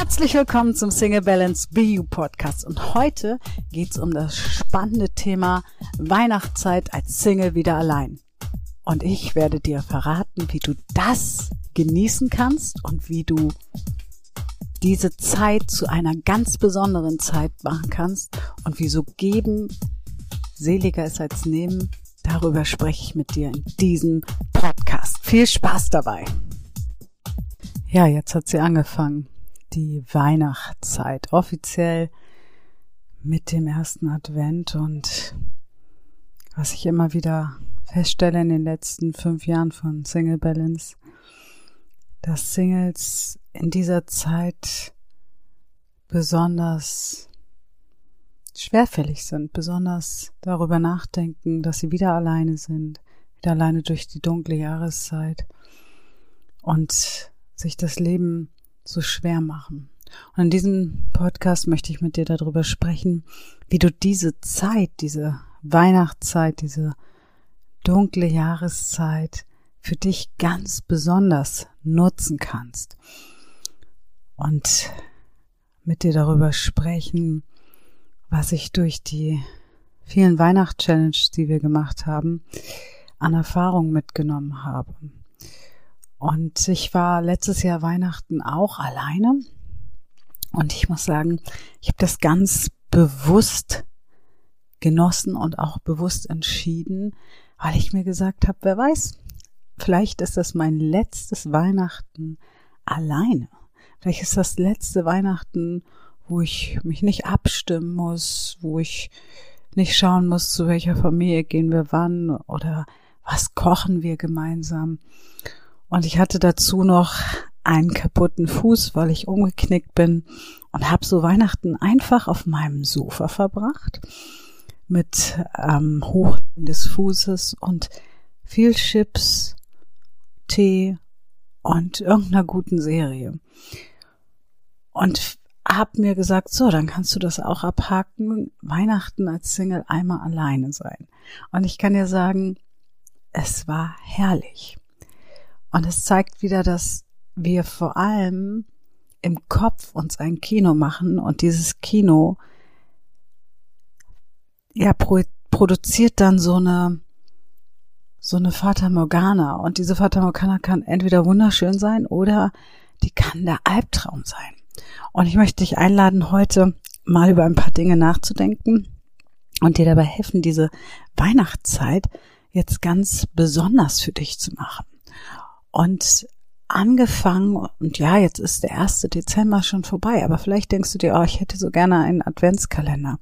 Herzlich willkommen zum Single Balance BU Podcast und heute geht's um das spannende Thema Weihnachtszeit als Single wieder allein. Und ich werde dir verraten, wie du das genießen kannst und wie du diese Zeit zu einer ganz besonderen Zeit machen kannst und wieso geben seliger ist als nehmen. Darüber spreche ich mit dir in diesem Podcast. Viel Spaß dabei. Ja, jetzt hat sie angefangen die Weihnachtszeit offiziell mit dem ersten Advent. Und was ich immer wieder feststelle in den letzten fünf Jahren von Single Balance, dass Singles in dieser Zeit besonders schwerfällig sind, besonders darüber nachdenken, dass sie wieder alleine sind, wieder alleine durch die dunkle Jahreszeit und sich das Leben so schwer machen. Und in diesem Podcast möchte ich mit dir darüber sprechen, wie du diese Zeit, diese Weihnachtszeit, diese dunkle Jahreszeit für dich ganz besonders nutzen kannst. Und mit dir darüber sprechen, was ich durch die vielen Weihnachtschallenges, die wir gemacht haben, an Erfahrung mitgenommen habe. Und ich war letztes Jahr Weihnachten auch alleine. Und ich muss sagen, ich habe das ganz bewusst genossen und auch bewusst entschieden, weil ich mir gesagt habe, wer weiß, vielleicht ist das mein letztes Weihnachten alleine. Vielleicht ist das letzte Weihnachten, wo ich mich nicht abstimmen muss, wo ich nicht schauen muss, zu welcher Familie gehen wir wann oder was kochen wir gemeinsam. Und ich hatte dazu noch einen kaputten Fuß, weil ich umgeknickt bin und habe so Weihnachten einfach auf meinem Sofa verbracht mit ähm, Hochlegen des Fußes und viel Chips, Tee und irgendeiner guten Serie. Und hab mir gesagt, so, dann kannst du das auch abhaken, Weihnachten als Single einmal alleine sein. Und ich kann dir sagen, es war herrlich. Und es zeigt wieder, dass wir vor allem im Kopf uns ein Kino machen und dieses Kino ja pro produziert dann so eine so eine Fata Morgana und diese Fata Morgana kann entweder wunderschön sein oder die kann der Albtraum sein. Und ich möchte dich einladen, heute mal über ein paar Dinge nachzudenken und dir dabei helfen, diese Weihnachtszeit jetzt ganz besonders für dich zu machen. Und angefangen, und ja, jetzt ist der erste Dezember schon vorbei, aber vielleicht denkst du dir, oh, ich hätte so gerne einen Adventskalender.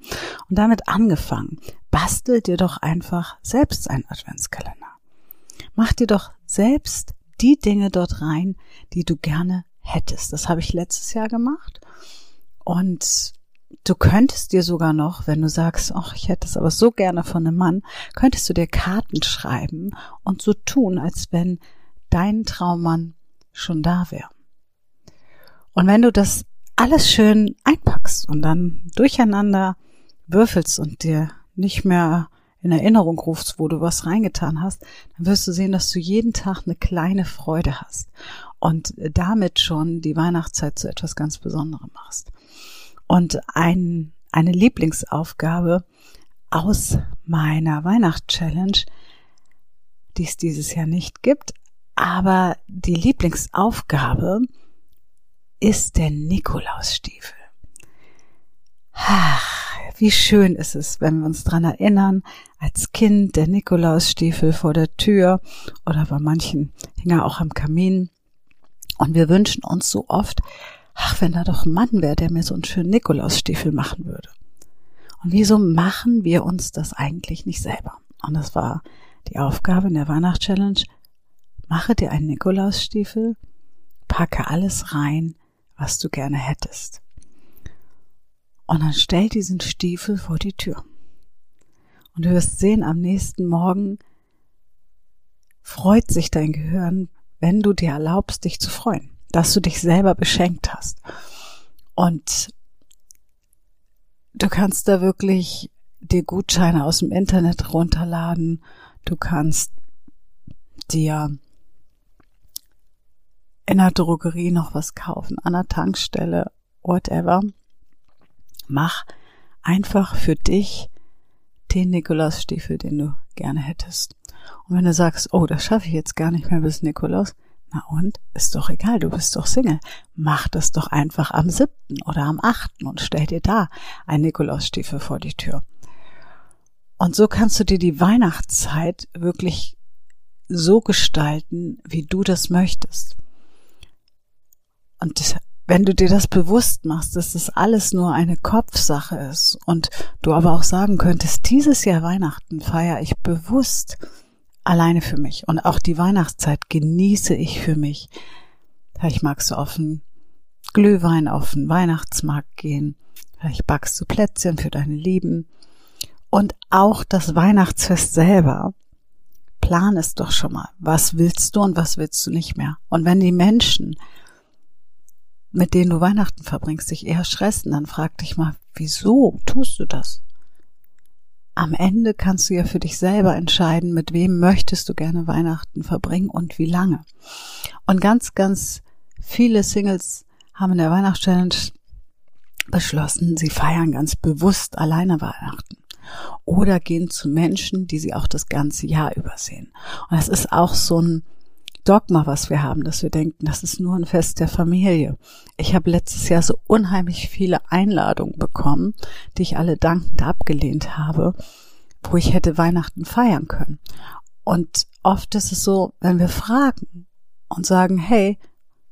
Und damit angefangen, bastel dir doch einfach selbst einen Adventskalender. Mach dir doch selbst die Dinge dort rein, die du gerne hättest. Das habe ich letztes Jahr gemacht. Und du könntest dir sogar noch, wenn du sagst, ach, ich hätte es aber so gerne von einem Mann, könntest du dir Karten schreiben und so tun, als wenn dein Traummann schon da wäre. Und wenn du das alles schön einpackst und dann durcheinander würfelst und dir nicht mehr in Erinnerung rufst, wo du was reingetan hast, dann wirst du sehen, dass du jeden Tag eine kleine Freude hast und damit schon die Weihnachtszeit zu etwas ganz Besonderem machst. Und ein, eine Lieblingsaufgabe aus meiner Weihnachtschallenge, die es dieses Jahr nicht gibt, aber die Lieblingsaufgabe ist der Nikolausstiefel. Ach, wie schön ist es, wenn wir uns dran erinnern, als Kind der Nikolausstiefel vor der Tür oder bei manchen hing er auch am Kamin. Und wir wünschen uns so oft, ach, wenn da doch ein Mann wäre, der mir so einen schönen Nikolausstiefel machen würde. Und wieso machen wir uns das eigentlich nicht selber? Und das war die Aufgabe in der Weihnachtschallenge, Mache dir einen Nikolausstiefel, packe alles rein, was du gerne hättest. Und dann stell diesen Stiefel vor die Tür. Und du wirst sehen, am nächsten Morgen freut sich dein Gehirn, wenn du dir erlaubst, dich zu freuen, dass du dich selber beschenkt hast. Und du kannst da wirklich dir Gutscheine aus dem Internet runterladen. Du kannst dir in der Drogerie noch was kaufen, an der Tankstelle whatever. Mach einfach für dich den Nikolausstiefel, den du gerne hättest. Und wenn du sagst, oh, das schaffe ich jetzt gar nicht mehr bis Nikolaus, na und? Ist doch egal, du bist doch Single. Mach das doch einfach am siebten oder am achten und stell dir da ein Nikolausstiefel vor die Tür. Und so kannst du dir die Weihnachtszeit wirklich so gestalten, wie du das möchtest. Und wenn du dir das bewusst machst, dass das alles nur eine Kopfsache ist und du aber auch sagen könntest, dieses Jahr Weihnachten feiere ich bewusst alleine für mich und auch die Weihnachtszeit genieße ich für mich. Vielleicht magst du einen Glühwein auf den Weihnachtsmarkt gehen, vielleicht backst du Plätzchen für deine Lieben und auch das Weihnachtsfest selber. Plan es doch schon mal. Was willst du und was willst du nicht mehr? Und wenn die Menschen mit denen du Weihnachten verbringst, dich eher stressen, dann frag dich mal, wieso tust du das? Am Ende kannst du ja für dich selber entscheiden, mit wem möchtest du gerne Weihnachten verbringen und wie lange. Und ganz, ganz viele Singles haben in der Weihnachtschallenge beschlossen, sie feiern ganz bewusst alleine Weihnachten oder gehen zu Menschen, die sie auch das ganze Jahr übersehen. Und das ist auch so ein Dogma, was wir haben, dass wir denken, das ist nur ein Fest der Familie. Ich habe letztes Jahr so unheimlich viele Einladungen bekommen, die ich alle dankend abgelehnt habe, wo ich hätte Weihnachten feiern können. Und oft ist es so, wenn wir fragen und sagen, hey,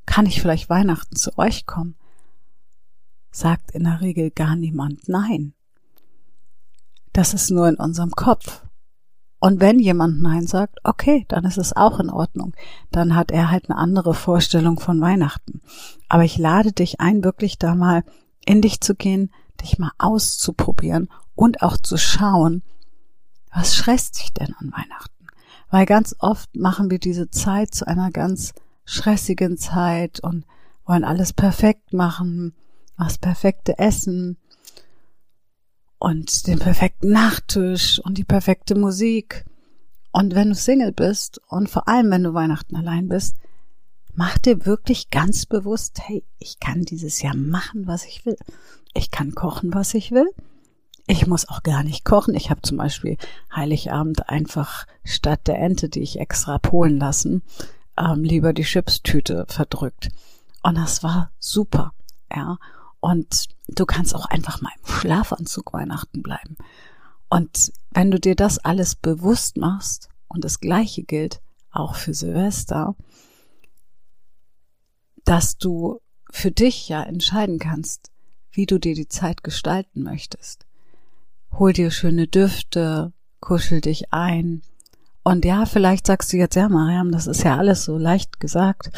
kann ich vielleicht Weihnachten zu euch kommen? Sagt in der Regel gar niemand nein. Das ist nur in unserem Kopf. Und wenn jemand Nein sagt, okay, dann ist es auch in Ordnung. Dann hat er halt eine andere Vorstellung von Weihnachten. Aber ich lade dich ein, wirklich da mal in dich zu gehen, dich mal auszuprobieren und auch zu schauen, was stresst dich denn an Weihnachten? Weil ganz oft machen wir diese Zeit zu einer ganz stressigen Zeit und wollen alles perfekt machen, was perfekte Essen, und den perfekten Nachttisch und die perfekte Musik. Und wenn du Single bist und vor allem wenn du Weihnachten allein bist, mach dir wirklich ganz bewusst, hey, ich kann dieses Jahr machen, was ich will. Ich kann kochen, was ich will. Ich muss auch gar nicht kochen. Ich habe zum Beispiel Heiligabend einfach statt der Ente, die ich extra polen lassen, ähm, lieber die Chipstüte verdrückt. Und das war super. Ja. Und du kannst auch einfach mal im Schlafanzug Weihnachten bleiben. Und wenn du dir das alles bewusst machst, und das Gleiche gilt auch für Silvester, dass du für dich ja entscheiden kannst, wie du dir die Zeit gestalten möchtest. Hol dir schöne Düfte, kuschel dich ein. Und ja, vielleicht sagst du jetzt, ja, Mariam, das ist ja alles so leicht gesagt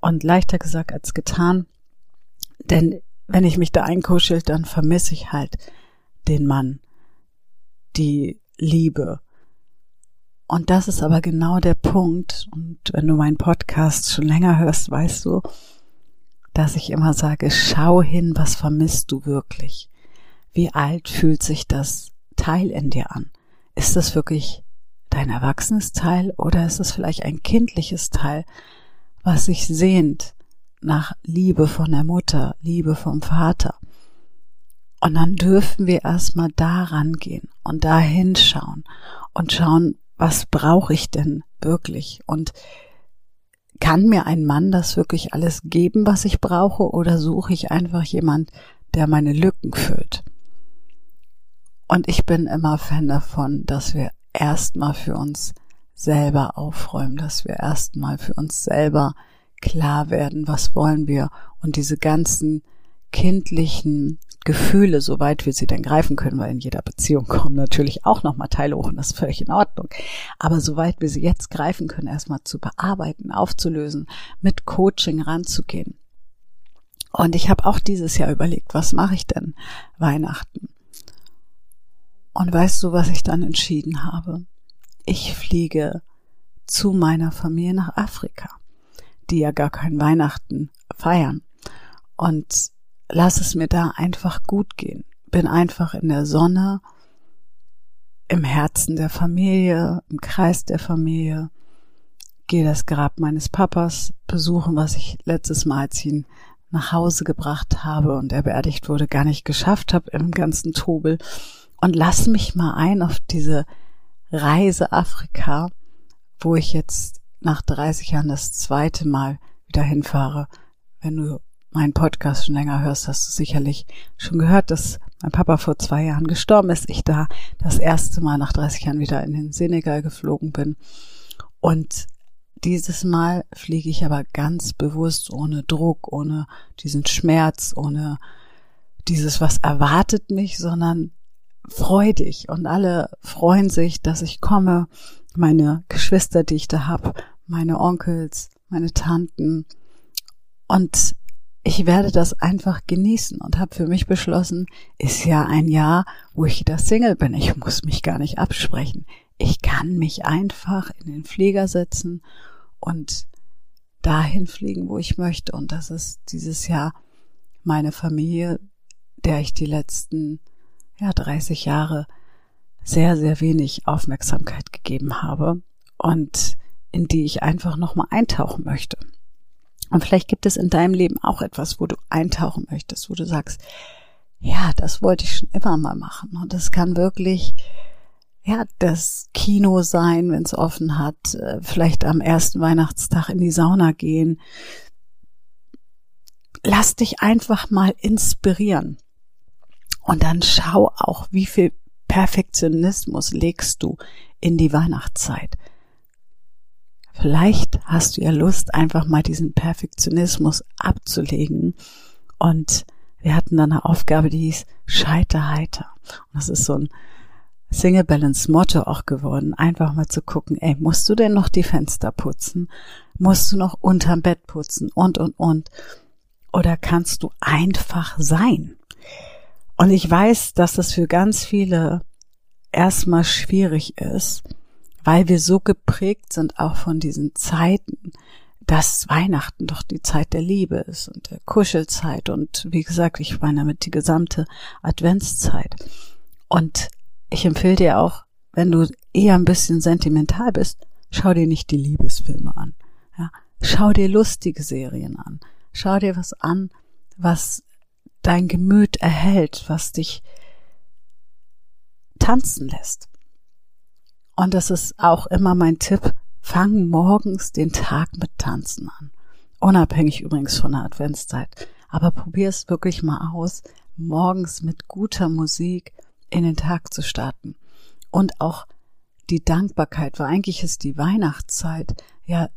und leichter gesagt als getan. Denn wenn ich mich da einkuschel, dann vermisse ich halt den Mann, die Liebe. Und das ist aber genau der Punkt. Und wenn du meinen Podcast schon länger hörst, weißt du, dass ich immer sage, schau hin, was vermisst du wirklich? Wie alt fühlt sich das Teil in dir an? Ist das wirklich dein erwachsenes Teil oder ist es vielleicht ein kindliches Teil, was sich sehnt nach Liebe von der Mutter, Liebe vom Vater. Und dann dürfen wir erstmal da rangehen und da hinschauen und schauen, was brauche ich denn wirklich? Und kann mir ein Mann das wirklich alles geben, was ich brauche, oder suche ich einfach jemand, der meine Lücken füllt? Und ich bin immer Fan davon, dass wir erstmal für uns selber aufräumen, dass wir erstmal für uns selber klar werden, was wollen wir und diese ganzen kindlichen Gefühle, soweit wir sie denn greifen können, weil in jeder Beziehung kommen natürlich auch nochmal Teile hoch und das ist völlig in Ordnung. Aber soweit wir sie jetzt greifen können, erstmal zu bearbeiten, aufzulösen, mit Coaching ranzugehen. Und ich habe auch dieses Jahr überlegt, was mache ich denn Weihnachten? Und weißt du, was ich dann entschieden habe? Ich fliege zu meiner Familie nach Afrika die ja gar kein Weihnachten feiern. Und lass es mir da einfach gut gehen. Bin einfach in der Sonne, im Herzen der Familie, im Kreis der Familie, gehe das Grab meines Papas besuchen, was ich letztes Mal, als ich ihn nach Hause gebracht habe und er beerdigt wurde, gar nicht geschafft habe im ganzen Tobel. Und lass mich mal ein auf diese Reise Afrika, wo ich jetzt nach 30 Jahren das zweite Mal wieder hinfahre. Wenn du meinen Podcast schon länger hörst, hast du sicherlich schon gehört, dass mein Papa vor zwei Jahren gestorben ist. Ich da das erste Mal nach 30 Jahren wieder in den Senegal geflogen bin. Und dieses Mal fliege ich aber ganz bewusst ohne Druck, ohne diesen Schmerz, ohne dieses, was erwartet mich, sondern freudig. Und alle freuen sich, dass ich komme. Meine Geschwister, die ich da hab, meine Onkels, meine Tanten. Und ich werde das einfach genießen und habe für mich beschlossen, ist ja ein Jahr, wo ich wieder Single bin. Ich muss mich gar nicht absprechen. Ich kann mich einfach in den Flieger setzen und dahin fliegen, wo ich möchte. Und das ist dieses Jahr meine Familie, der ich die letzten ja, 30 Jahre sehr, sehr wenig Aufmerksamkeit gegeben habe und in die ich einfach nochmal eintauchen möchte. Und vielleicht gibt es in deinem Leben auch etwas, wo du eintauchen möchtest, wo du sagst, ja, das wollte ich schon immer mal machen. Und das kann wirklich ja, das Kino sein, wenn es offen hat, äh, vielleicht am ersten Weihnachtstag in die Sauna gehen. Lass dich einfach mal inspirieren. Und dann schau auch, wie viel Perfektionismus legst du in die Weihnachtszeit. Vielleicht hast du ja Lust, einfach mal diesen Perfektionismus abzulegen. Und wir hatten dann eine Aufgabe, die hieß Scheiterheiter. Und das ist so ein Single Balance Motto auch geworden, einfach mal zu gucken, ey, musst du denn noch die Fenster putzen? Musst du noch unterm Bett putzen? Und, und, und. Oder kannst du einfach sein? Und ich weiß, dass das für ganz viele erstmal schwierig ist, weil wir so geprägt sind auch von diesen Zeiten, dass Weihnachten doch die Zeit der Liebe ist und der Kuschelzeit und wie gesagt, ich meine damit die gesamte Adventszeit. Und ich empfehle dir auch, wenn du eher ein bisschen sentimental bist, schau dir nicht die Liebesfilme an. Ja, schau dir lustige Serien an. Schau dir was an, was dein Gemüt erhält, was dich tanzen lässt. Und das ist auch immer mein Tipp. Fang morgens den Tag mit Tanzen an. Unabhängig übrigens von der Adventszeit. Aber probier es wirklich mal aus, morgens mit guter Musik in den Tag zu starten. Und auch die Dankbarkeit, weil eigentlich ist die Weihnachtszeit ja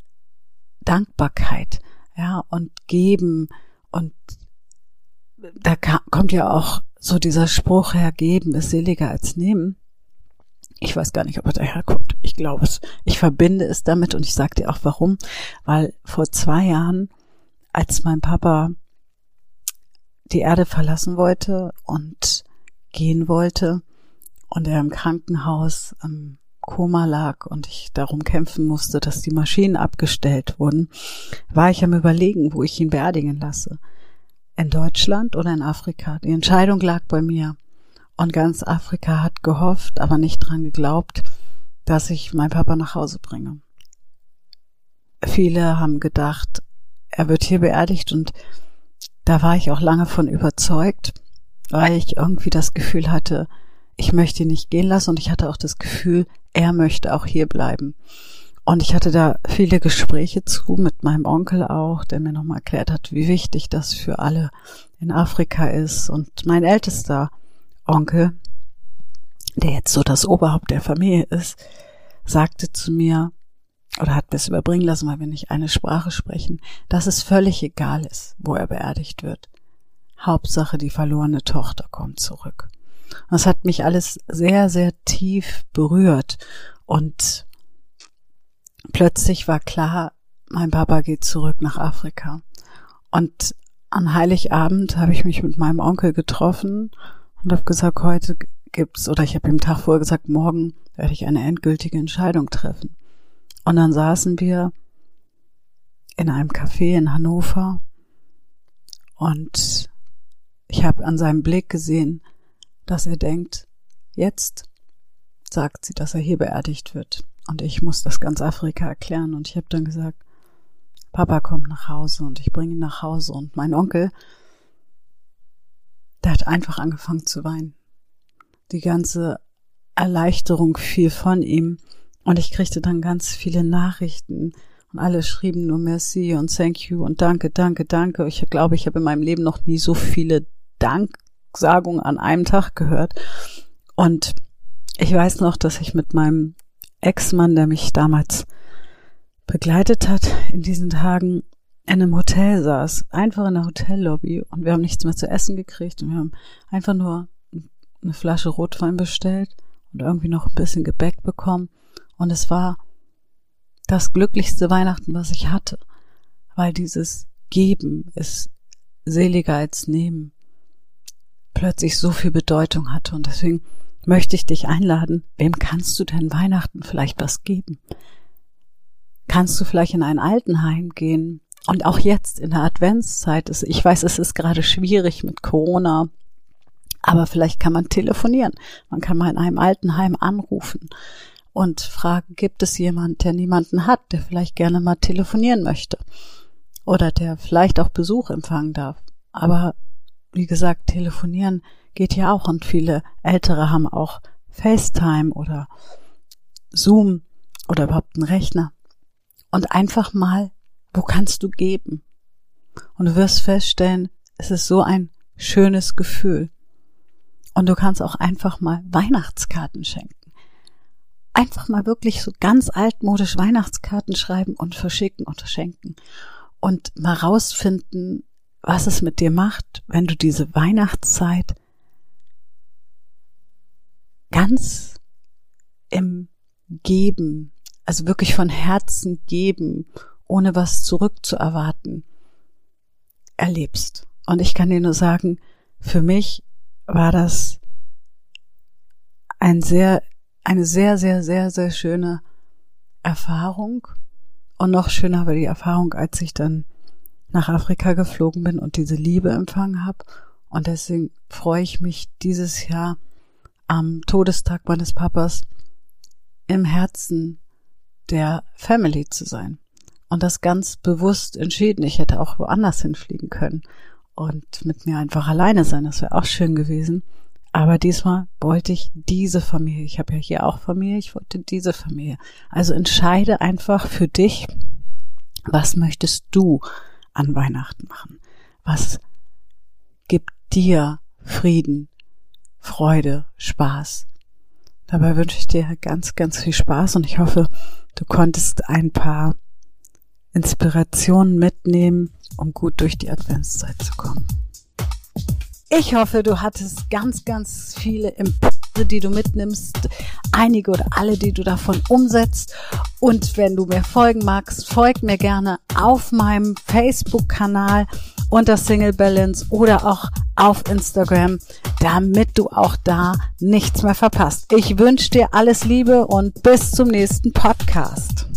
Dankbarkeit, ja, und geben und da kommt ja auch so dieser Spruch her, geben ist seliger als nehmen. Ich weiß gar nicht, ob er daherkommt. Ich glaube es. Ich verbinde es damit und ich sage dir auch warum. Weil vor zwei Jahren, als mein Papa die Erde verlassen wollte und gehen wollte und er im Krankenhaus im Koma lag und ich darum kämpfen musste, dass die Maschinen abgestellt wurden, war ich am Überlegen, wo ich ihn beerdigen lasse. In Deutschland oder in Afrika. Die Entscheidung lag bei mir. Und ganz Afrika hat gehofft, aber nicht dran geglaubt, dass ich meinen Papa nach Hause bringe. Viele haben gedacht, er wird hier beerdigt und da war ich auch lange von überzeugt weil ich irgendwie das Gefühl hatte, ich möchte ihn nicht gehen lassen und ich hatte auch das Gefühl, er möchte auch hier bleiben. Und ich hatte da viele Gespräche zu, mit meinem Onkel auch, der mir nochmal erklärt hat, wie wichtig das für alle in Afrika ist. Und mein ältester Onkel, der jetzt so das Oberhaupt der Familie ist, sagte zu mir, oder hat es überbringen lassen, weil wir nicht eine Sprache sprechen, dass es völlig egal ist, wo er beerdigt wird. Hauptsache die verlorene Tochter kommt zurück. Das hat mich alles sehr, sehr tief berührt und plötzlich war klar, mein Papa geht zurück nach Afrika. Und an Heiligabend habe ich mich mit meinem Onkel getroffen und habe gesagt, heute gibt's, oder ich habe ihm Tag vorher gesagt, morgen werde ich eine endgültige Entscheidung treffen. Und dann saßen wir in einem Café in Hannover und ich habe an seinem Blick gesehen, dass er denkt, jetzt sagt sie, dass er hier beerdigt wird. Und ich muss das ganz Afrika erklären. Und ich habe dann gesagt, Papa kommt nach Hause und ich bringe ihn nach Hause und mein Onkel, der hat einfach angefangen zu weinen. Die ganze Erleichterung fiel von ihm und ich kriegte dann ganz viele Nachrichten und alle schrieben nur Merci und Thank you und Danke, Danke, Danke. Ich glaube, ich habe in meinem Leben noch nie so viele Danksagungen an einem Tag gehört. Und ich weiß noch, dass ich mit meinem Ex-Mann, der mich damals begleitet hat, in diesen Tagen in einem Hotel saß, einfach in der Hotellobby und wir haben nichts mehr zu essen gekriegt und wir haben einfach nur eine Flasche Rotwein bestellt und irgendwie noch ein bisschen Gebäck bekommen und es war das glücklichste Weihnachten, was ich hatte, weil dieses Geben ist seliger als Nehmen plötzlich so viel Bedeutung hatte und deswegen möchte ich dich einladen, wem kannst du denn Weihnachten vielleicht was geben? Kannst du vielleicht in ein Altenheim gehen? Und auch jetzt in der Adventszeit ist, ich weiß, es ist gerade schwierig mit Corona, aber vielleicht kann man telefonieren. Man kann mal in einem Altenheim anrufen und fragen, gibt es jemand, der niemanden hat, der vielleicht gerne mal telefonieren möchte? Oder der vielleicht auch Besuch empfangen darf. Aber wie gesagt, telefonieren geht ja auch und viele Ältere haben auch FaceTime oder Zoom oder überhaupt einen Rechner. Und einfach mal, wo kannst du geben? Und du wirst feststellen, es ist so ein schönes Gefühl. Und du kannst auch einfach mal Weihnachtskarten schenken. Einfach mal wirklich so ganz altmodisch Weihnachtskarten schreiben und verschicken und verschenken. Und mal rausfinden, was es mit dir macht, wenn du diese Weihnachtszeit ganz im Geben, also wirklich von Herzen geben, ohne was zurückzuerwarten, erlebst. Und ich kann dir nur sagen, für mich war das ein sehr, eine sehr, sehr, sehr, sehr schöne Erfahrung. Und noch schöner war die Erfahrung, als ich dann nach Afrika geflogen bin und diese Liebe empfangen habe. Und deswegen freue ich mich dieses Jahr am Todestag meines Papas im Herzen der Family zu sein. Und das ganz bewusst entschieden. Ich hätte auch woanders hinfliegen können und mit mir einfach alleine sein. Das wäre auch schön gewesen. Aber diesmal wollte ich diese Familie. Ich habe ja hier auch Familie. Ich wollte diese Familie. Also entscheide einfach für dich, was möchtest du an Weihnachten machen? Was gibt dir Frieden, Freude, Spaß. Dabei wünsche ich dir ganz, ganz viel Spaß und ich hoffe, du konntest ein paar Inspirationen mitnehmen, um gut durch die Adventszeit zu kommen. Ich hoffe, du hattest ganz, ganz viele Impulse, die du mitnimmst, einige oder alle, die du davon umsetzt. Und wenn du mir folgen magst, folg mir gerne auf meinem Facebook-Kanal unter Single Balance oder auch auf Instagram, damit du auch da nichts mehr verpasst. Ich wünsche dir alles Liebe und bis zum nächsten Podcast.